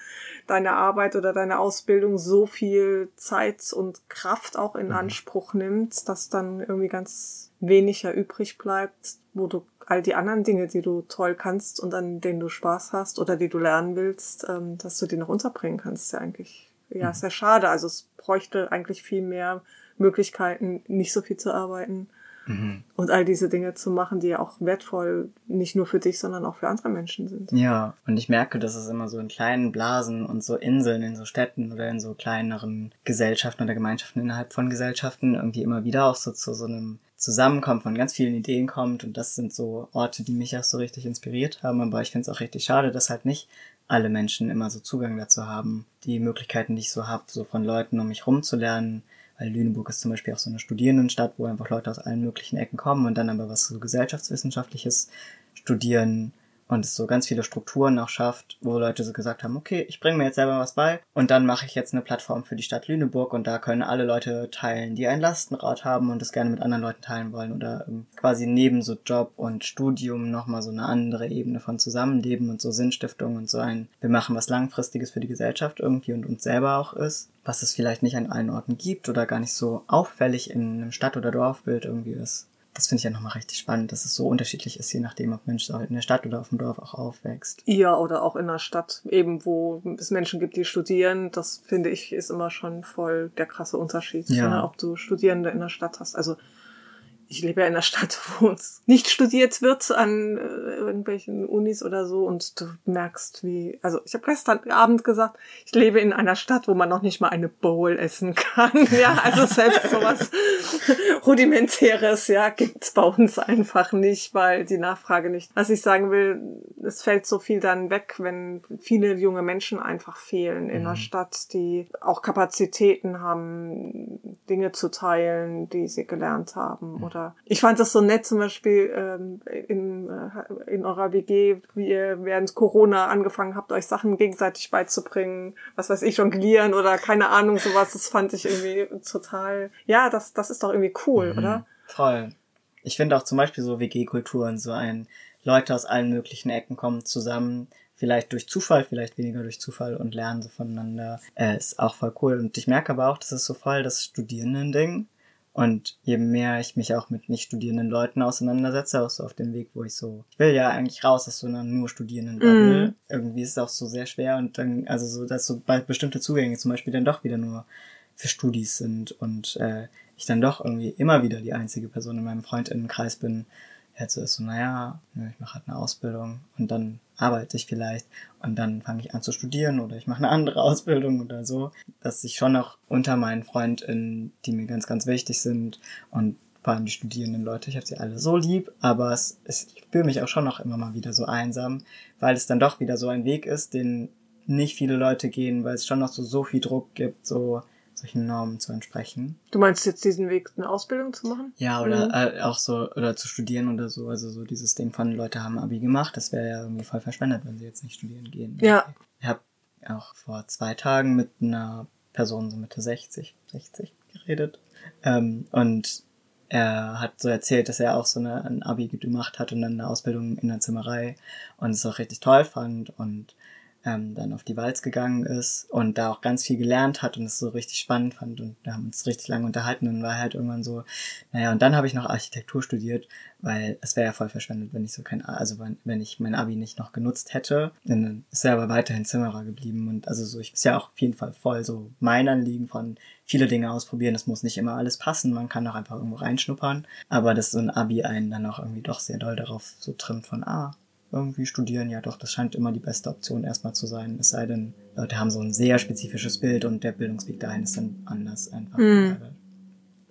deine Arbeit oder deine Ausbildung so viel Zeit und Kraft auch in mhm. Anspruch nimmst, dass dann irgendwie ganz weniger übrig bleibt, wo du all die anderen Dinge, die du toll kannst und an denen du Spaß hast oder die du lernen willst, ähm, dass du die noch unterbringen kannst, ist ja eigentlich ja mhm. sehr schade. Also es bräuchte eigentlich viel mehr Möglichkeiten, nicht so viel zu arbeiten mhm. und all diese Dinge zu machen, die ja auch wertvoll nicht nur für dich, sondern auch für andere Menschen sind. Ja, und ich merke, dass es immer so in kleinen Blasen und so Inseln in so Städten oder in so kleineren Gesellschaften oder Gemeinschaften innerhalb von Gesellschaften irgendwie immer wieder auch so zu so einem Zusammenkommen von ganz vielen Ideen kommt und das sind so Orte, die mich auch so richtig inspiriert haben, aber ich finde es auch richtig schade, dass halt nicht alle Menschen immer so Zugang dazu haben, die Möglichkeiten, die ich so habe, so von Leuten um mich rumzulernen, weil Lüneburg ist zum Beispiel auch so eine Studierendenstadt, wo einfach Leute aus allen möglichen Ecken kommen und dann aber was so gesellschaftswissenschaftliches studieren und es so ganz viele Strukturen auch schafft, wo Leute so gesagt haben, okay, ich bringe mir jetzt selber was bei und dann mache ich jetzt eine Plattform für die Stadt Lüneburg und da können alle Leute teilen, die ein Lastenrad haben und es gerne mit anderen Leuten teilen wollen oder ähm, quasi neben so Job und Studium nochmal so eine andere Ebene von Zusammenleben und so Sinnstiftung und so ein, wir machen was Langfristiges für die Gesellschaft irgendwie und uns selber auch ist, was es vielleicht nicht an allen Orten gibt oder gar nicht so auffällig in einem Stadt- oder Dorfbild irgendwie ist das finde ich ja nochmal richtig spannend, dass es so unterschiedlich ist, je nachdem, ob Mensch in der Stadt oder auf dem Dorf auch aufwächst. Ja, oder auch in der Stadt, eben wo es Menschen gibt, die studieren. Das finde ich ist immer schon voll der krasse Unterschied, ja. ne, ob du Studierende in der Stadt hast. Also ich lebe ja in einer Stadt, wo es nicht studiert wird an äh, irgendwelchen Unis oder so und du merkst, wie, also ich habe gestern Abend gesagt, ich lebe in einer Stadt, wo man noch nicht mal eine Bowl essen kann. Ja, also selbst sowas rudimentäres, ja, gibt's bei uns einfach nicht, weil die Nachfrage nicht. Was ich sagen will, es fällt so viel dann weg, wenn viele junge Menschen einfach fehlen in mhm. einer Stadt, die auch Kapazitäten haben, Dinge zu teilen, die sie gelernt haben mhm. oder oder ich fand das so nett zum Beispiel ähm, in, äh, in eurer WG, wie ihr während Corona angefangen habt, euch Sachen gegenseitig beizubringen, was weiß ich, jonglieren oder keine Ahnung, sowas. Das fand ich irgendwie total, ja, das, das ist doch irgendwie cool, mhm. oder? Voll. Ich finde auch zum Beispiel so WG-Kulturen so ein, Leute aus allen möglichen Ecken kommen zusammen, vielleicht durch Zufall, vielleicht weniger durch Zufall und lernen so voneinander. Äh, ist auch voll cool. Und ich merke aber auch, das ist so voll das Studierenden-Ding. Und je mehr ich mich auch mit nicht studierenden Leuten auseinandersetze, auch so auf dem Weg, wo ich so, ich will ja eigentlich raus aus so einer nur studierenden Bubble. Mm. Irgendwie ist es auch so sehr schwer und dann, also so, dass so bestimmte Zugänge zum Beispiel dann doch wieder nur für Studis sind und äh, ich dann doch irgendwie immer wieder die einzige Person in meinem Freundinnenkreis bin, jetzt so ist so, naja, ich mache halt eine Ausbildung und dann arbeite ich vielleicht und dann fange ich an zu studieren oder ich mache eine andere Ausbildung oder so, dass ich schon noch unter meinen FreundInnen, die mir ganz, ganz wichtig sind und vor allem die studierenden Leute, ich habe sie alle so lieb, aber es, es, ich fühle mich auch schon noch immer mal wieder so einsam, weil es dann doch wieder so ein Weg ist, den nicht viele Leute gehen, weil es schon noch so, so viel Druck gibt, so solchen Normen zu entsprechen. Du meinst jetzt diesen Weg, eine Ausbildung zu machen? Ja, oder mhm. äh, auch so, oder zu studieren oder so. Also so dieses Ding von Leute haben Abi gemacht, das wäre ja irgendwie voll verschwendet, wenn sie jetzt nicht studieren gehen. Ja. Ich habe auch vor zwei Tagen mit einer Person so Mitte 60, 60 geredet. Ähm, und er hat so erzählt, dass er auch so eine, ein Abi gemacht hat und dann eine Ausbildung in der Zimmerei und es auch richtig toll fand und ähm, dann auf die Walz gegangen ist und da auch ganz viel gelernt hat und es so richtig spannend fand und wir haben uns richtig lange unterhalten und war halt irgendwann so, naja, und dann habe ich noch Architektur studiert, weil es wäre ja voll verschwendet, wenn ich so kein, also wenn, wenn ich mein Abi nicht noch genutzt hätte, dann ist er aber weiterhin Zimmerer geblieben und also so, ich ist ja auch auf jeden Fall voll so mein Anliegen von viele Dinge ausprobieren, es muss nicht immer alles passen, man kann auch einfach irgendwo reinschnuppern, aber dass so ein Abi einen dann auch irgendwie doch sehr doll darauf so trimmt von, ah, irgendwie studieren, ja doch, das scheint immer die beste Option erstmal zu sein. Es sei denn, Leute haben so ein sehr spezifisches Bild und der Bildungsweg dahin ist dann anders einfach. Mhm.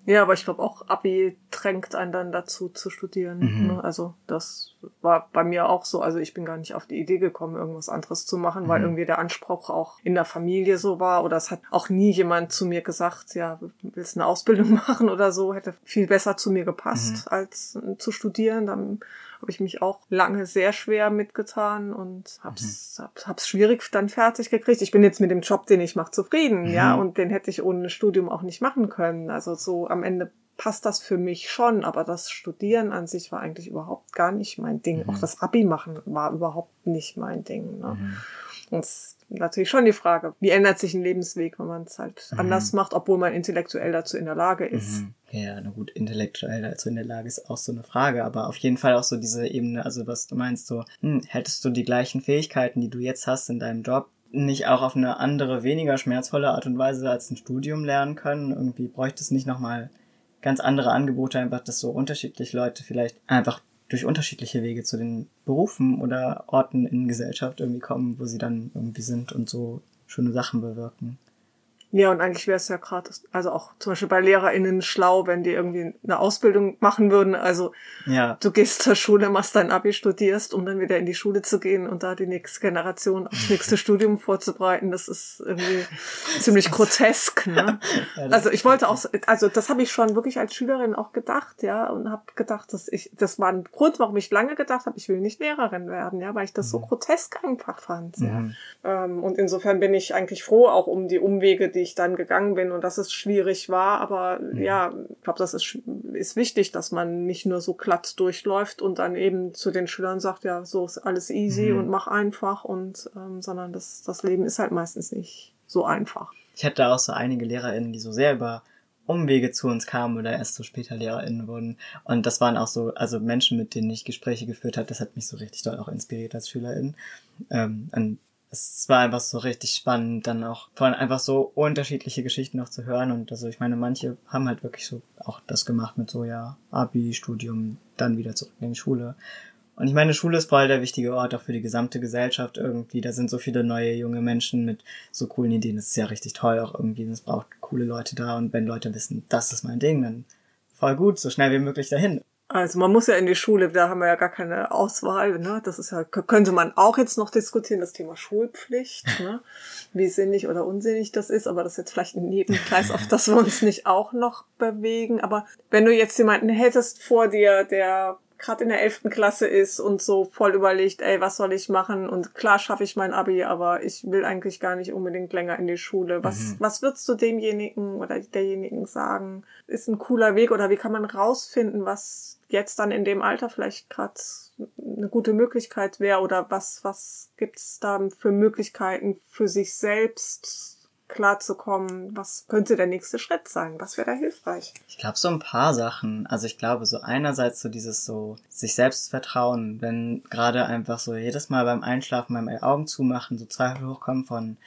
Ja, aber ich glaube auch Abi drängt einen dann dazu zu studieren. Mhm. Ne? Also das war bei mir auch so. Also ich bin gar nicht auf die Idee gekommen, irgendwas anderes zu machen, mhm. weil irgendwie der Anspruch auch in der Familie so war. Oder es hat auch nie jemand zu mir gesagt, ja, willst eine Ausbildung machen oder so. Hätte viel besser zu mir gepasst, mhm. als zu studieren. Dann habe ich mich auch lange sehr schwer mitgetan und hab's, mhm. hab's, hab's schwierig dann fertig gekriegt. Ich bin jetzt mit dem Job, den ich mache, zufrieden, mhm. ja, und den hätte ich ohne Studium auch nicht machen können. Also so am Ende passt das für mich schon, aber das Studieren an sich war eigentlich überhaupt gar nicht mein Ding. Mhm. Auch das Abi machen war überhaupt nicht mein Ding. Ne? Mhm. Und natürlich schon die Frage, wie ändert sich ein Lebensweg, wenn man es halt mhm. anders macht, obwohl man intellektuell dazu in der Lage ist. Mhm. Ja, na gut, intellektuell dazu in der Lage ist auch so eine Frage, aber auf jeden Fall auch so diese Ebene, also was du meinst, so, hm, hättest du die gleichen Fähigkeiten, die du jetzt hast in deinem Job, nicht auch auf eine andere, weniger schmerzvolle Art und Weise als ein Studium lernen können? Irgendwie bräuchte es nicht nochmal ganz andere Angebote, einfach, dass so unterschiedlich Leute vielleicht einfach durch unterschiedliche Wege zu den Berufen oder Orten in Gesellschaft irgendwie kommen, wo sie dann irgendwie sind und so schöne Sachen bewirken. Ja, und eigentlich wäre es ja gerade, also auch zum Beispiel bei LehrerInnen schlau, wenn die irgendwie eine Ausbildung machen würden. Also ja. du gehst zur Schule, machst dein Abi, studierst, um dann wieder in die Schule zu gehen und da die nächste Generation aufs nächste Studium vorzubereiten. Das ist irgendwie ziemlich grotesk. Ne? Ja, also ich wollte auch, also das habe ich schon wirklich als Schülerin auch gedacht, ja, und habe gedacht, dass ich, das war ein Grund, warum ich lange gedacht habe, ich will nicht Lehrerin werden, ja, weil ich das mhm. so grotesk einfach fand. Mhm. Ja. Ähm, und insofern bin ich eigentlich froh auch um die Umwege, die ich dann gegangen bin und dass es schwierig war. Aber mhm. ja, ich glaube, das ist, ist wichtig, dass man nicht nur so glatt durchläuft und dann eben zu den Schülern sagt, ja, so ist alles easy mhm. und mach einfach und ähm, sondern das, das Leben ist halt meistens nicht so einfach. Ich hatte auch so einige LehrerInnen, die so sehr über Umwege zu uns kamen oder erst so später LehrerInnen wurden. Und das waren auch so, also Menschen, mit denen ich Gespräche geführt habe, das hat mich so richtig doll auch inspiriert als SchülerIn. Ähm, und es war einfach so richtig spannend, dann auch allem einfach so unterschiedliche Geschichten noch zu hören. Und also ich meine, manche haben halt wirklich so auch das gemacht mit so, ja, Abi, Studium, dann wieder zurück in die Schule. Und ich meine, Schule ist voll der wichtige Ort auch für die gesamte Gesellschaft irgendwie. Da sind so viele neue junge Menschen mit so coolen Ideen. Das ist ja richtig toll auch irgendwie. Es braucht coole Leute da. Und wenn Leute wissen, das ist mein Ding, dann voll gut, so schnell wie möglich dahin. Also man muss ja in die Schule, da haben wir ja gar keine Auswahl. Ne? Das ist ja, könnte man auch jetzt noch diskutieren, das Thema Schulpflicht, ne? wie sinnig oder unsinnig das ist, aber das ist jetzt vielleicht ein Nebenkreis, auf das wir uns nicht auch noch bewegen. Aber wenn du jetzt jemanden hättest vor dir, der gerade in der elften Klasse ist und so voll überlegt, ey, was soll ich machen? Und klar schaffe ich mein Abi, aber ich will eigentlich gar nicht unbedingt länger in die Schule. Was, mhm. was würdest du demjenigen oder derjenigen sagen? Ist ein cooler Weg oder wie kann man rausfinden, was jetzt dann in dem Alter vielleicht gerade eine gute Möglichkeit wäre oder was, was gibt's da für Möglichkeiten für sich selbst klarzukommen? Was könnte der nächste Schritt sein? Was wäre da hilfreich? Ich glaube, so ein paar Sachen. Also ich glaube, so einerseits so dieses so sich selbst vertrauen, wenn gerade einfach so jedes Mal beim Einschlafen, beim Augen zumachen, so Zweifel hochkommen von,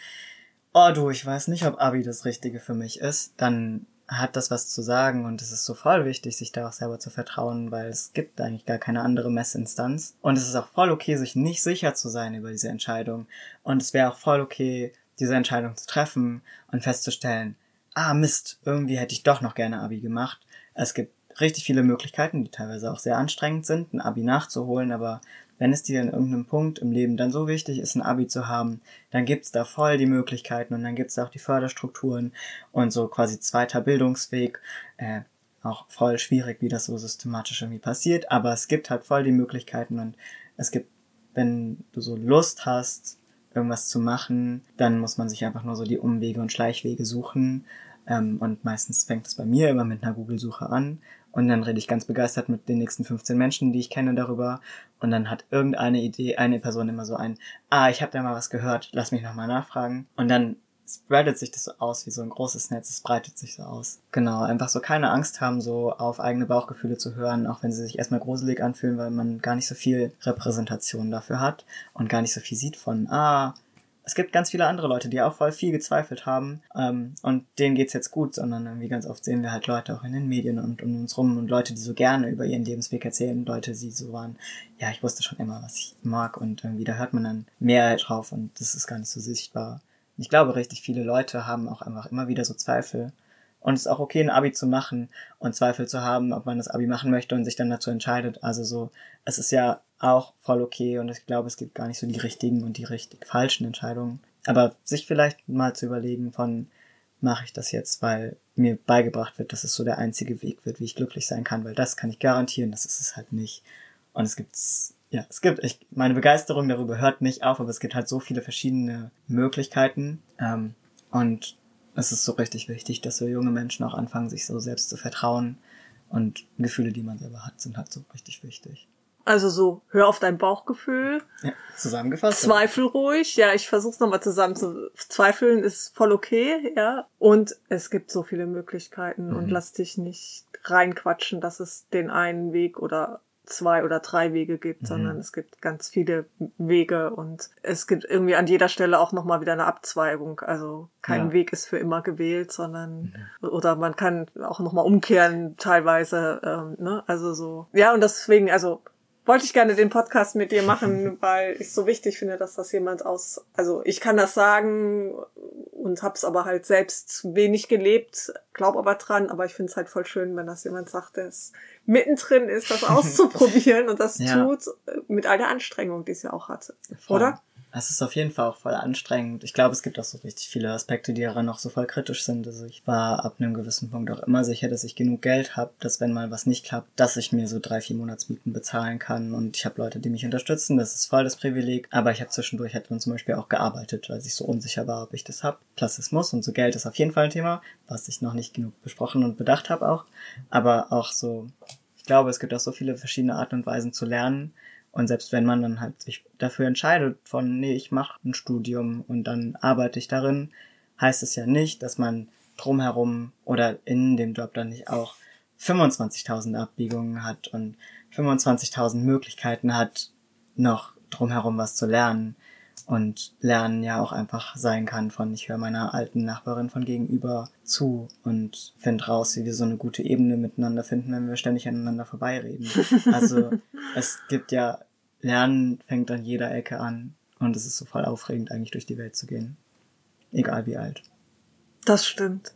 oh du, ich weiß nicht, ob Abi das Richtige für mich ist, dann hat das was zu sagen und es ist so voll wichtig, sich da auch selber zu vertrauen, weil es gibt eigentlich gar keine andere Messinstanz. Und es ist auch voll okay, sich nicht sicher zu sein über diese Entscheidung. Und es wäre auch voll okay, diese Entscheidung zu treffen und festzustellen, ah Mist, irgendwie hätte ich doch noch gerne Abi gemacht. Es gibt richtig viele Möglichkeiten, die teilweise auch sehr anstrengend sind, ein Abi nachzuholen, aber wenn es dir in irgendeinem Punkt im Leben dann so wichtig ist, ein Abi zu haben, dann gibt's da voll die Möglichkeiten und dann gibt's auch die Förderstrukturen und so quasi zweiter Bildungsweg. Äh, auch voll schwierig, wie das so systematisch irgendwie passiert, aber es gibt halt voll die Möglichkeiten und es gibt, wenn du so Lust hast, irgendwas zu machen, dann muss man sich einfach nur so die Umwege und Schleichwege suchen. Ähm, und meistens fängt es bei mir immer mit einer Google-Suche an. Und dann rede ich ganz begeistert mit den nächsten 15 Menschen, die ich kenne, darüber. Und dann hat irgendeine Idee, eine Person immer so ein, ah, ich habe da mal was gehört, lass mich nochmal nachfragen. Und dann spreadet sich das so aus wie so ein großes Netz, es breitet sich so aus. Genau, einfach so keine Angst haben, so auf eigene Bauchgefühle zu hören, auch wenn sie sich erstmal gruselig anfühlen, weil man gar nicht so viel Repräsentation dafür hat und gar nicht so viel sieht von, ah, es gibt ganz viele andere Leute, die auch voll viel gezweifelt haben ähm, und denen geht's jetzt gut, sondern irgendwie ganz oft sehen wir halt Leute auch in den Medien und um uns rum und Leute, die so gerne über ihren Lebensweg erzählen, Leute, die so waren, ja, ich wusste schon immer, was ich mag und irgendwie da hört man dann mehr drauf und das ist gar nicht so sichtbar. Ich glaube, richtig viele Leute haben auch einfach immer wieder so Zweifel. Und es ist auch okay, ein Abi zu machen und Zweifel zu haben, ob man das Abi machen möchte und sich dann dazu entscheidet. Also so, es ist ja auch voll okay und ich glaube, es gibt gar nicht so die richtigen und die richtig falschen Entscheidungen. Aber sich vielleicht mal zu überlegen von, mache ich das jetzt, weil mir beigebracht wird, dass es so der einzige Weg wird, wie ich glücklich sein kann, weil das kann ich garantieren, das ist es halt nicht. Und es gibt ja, es gibt, ich, meine Begeisterung darüber hört nicht auf, aber es gibt halt so viele verschiedene Möglichkeiten. Ähm, und es ist so richtig wichtig, dass so junge Menschen auch anfangen, sich so selbst zu vertrauen. Und Gefühle, die man selber hat, sind halt so richtig wichtig. Also so, hör auf dein Bauchgefühl. Ja, zusammengefasst. Zweifel ruhig. Ja, ich versuch's nochmal zusammen zu zweifeln, ist voll okay, ja. Und es gibt so viele Möglichkeiten mhm. und lass dich nicht reinquatschen, dass es den einen Weg oder zwei oder drei Wege gibt, mhm. sondern es gibt ganz viele Wege und es gibt irgendwie an jeder Stelle auch nochmal wieder eine Abzweigung. Also kein ja. Weg ist für immer gewählt, sondern mhm. oder man kann auch nochmal umkehren teilweise. Ähm, ne? Also so. Ja, und deswegen, also wollte ich gerne den Podcast mit dir machen, weil ich so wichtig finde, dass das jemand aus, also ich kann das sagen und habe es aber halt selbst wenig gelebt, glaub aber dran, aber ich finde es halt voll schön, wenn das jemand sagt, der es mittendrin ist, das auszuprobieren und das ja. tut mit all der Anstrengung, die es ja auch hatte. Voll. Oder? Es ist auf jeden Fall auch voll anstrengend. Ich glaube, es gibt auch so richtig viele Aspekte, die daran noch so voll kritisch sind. Also ich war ab einem gewissen Punkt auch immer sicher, dass ich genug Geld habe, dass wenn mal was nicht klappt, dass ich mir so drei, vier Monatsmieten bezahlen kann. Und ich habe Leute, die mich unterstützen. Das ist voll das Privileg. Aber ich habe zwischendurch halt dann zum Beispiel auch gearbeitet, weil ich so unsicher war, ob ich das hab. Klassismus und so Geld ist auf jeden Fall ein Thema, was ich noch nicht genug besprochen und bedacht habe auch. Aber auch so, ich glaube, es gibt auch so viele verschiedene Arten und Weisen zu lernen und selbst wenn man dann halt sich dafür entscheidet, von, nee, ich mache ein Studium und dann arbeite ich darin, heißt es ja nicht, dass man drumherum oder in dem Job dann nicht auch 25.000 Abbiegungen hat und 25.000 Möglichkeiten hat, noch drumherum was zu lernen und Lernen ja auch einfach sein kann von, ich höre meiner alten Nachbarin von gegenüber zu und finde raus, wie wir so eine gute Ebene miteinander finden, wenn wir ständig aneinander vorbeireden. Also es gibt ja, Lernen fängt an jeder Ecke an und es ist so voll aufregend, eigentlich durch die Welt zu gehen. Egal wie alt. Das stimmt.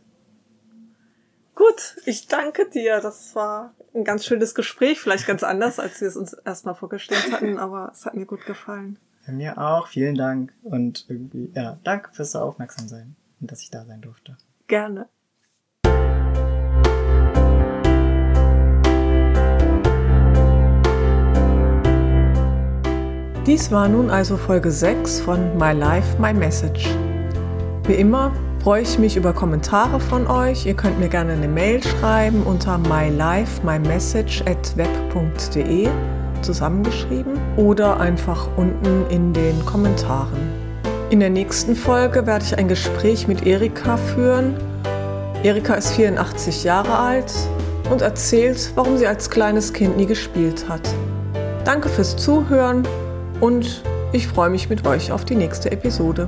Gut, ich danke dir. Das war ein ganz schönes Gespräch, vielleicht ganz anders, als wir es uns erstmal vorgestellt hatten, aber es hat mir gut gefallen. Bei mir auch. Vielen Dank. Und irgendwie, ja, danke fürs so aufmerksam sein und dass ich da sein durfte. Gerne. Dies war nun also Folge 6 von My Life, My Message. Wie immer freue ich mich über Kommentare von euch. Ihr könnt mir gerne eine Mail schreiben unter mylifemymessage at web.de zusammengeschrieben oder einfach unten in den Kommentaren. In der nächsten Folge werde ich ein Gespräch mit Erika führen. Erika ist 84 Jahre alt und erzählt, warum sie als kleines Kind nie gespielt hat. Danke fürs Zuhören und ich freue mich mit euch auf die nächste Episode.